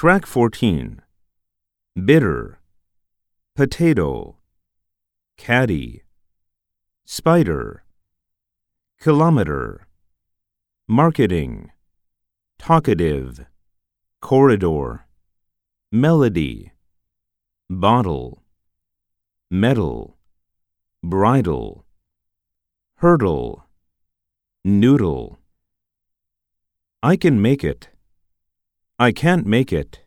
Track 14. Bitter. Potato. Caddy. Spider. Kilometer. Marketing. Talkative. Corridor. Melody. Bottle. Metal. Bridle. Hurdle. Noodle. I can make it. I can't make it.